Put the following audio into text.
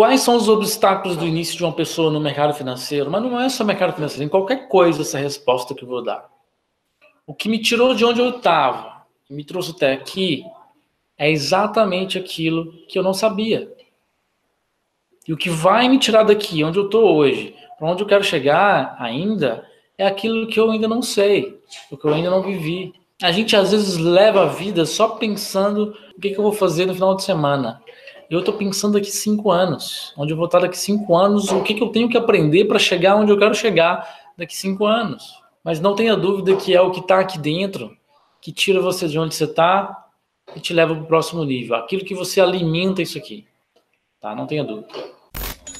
Quais são os obstáculos do início de uma pessoa no mercado financeiro? Mas não é só mercado financeiro, em qualquer coisa essa resposta que eu vou dar. O que me tirou de onde eu estava, me trouxe até aqui, é exatamente aquilo que eu não sabia. E o que vai me tirar daqui, onde eu estou hoje, para onde eu quero chegar ainda, é aquilo que eu ainda não sei, o que eu ainda não vivi. A gente às vezes leva a vida só pensando o que, que eu vou fazer no final de semana. Eu estou pensando daqui cinco anos, onde eu vou estar daqui cinco anos, o que, que eu tenho que aprender para chegar onde eu quero chegar daqui cinco anos. Mas não tenha dúvida que é o que está aqui dentro que tira você de onde você está e te leva para o próximo nível. Aquilo que você alimenta isso aqui. Tá? Não tenha dúvida.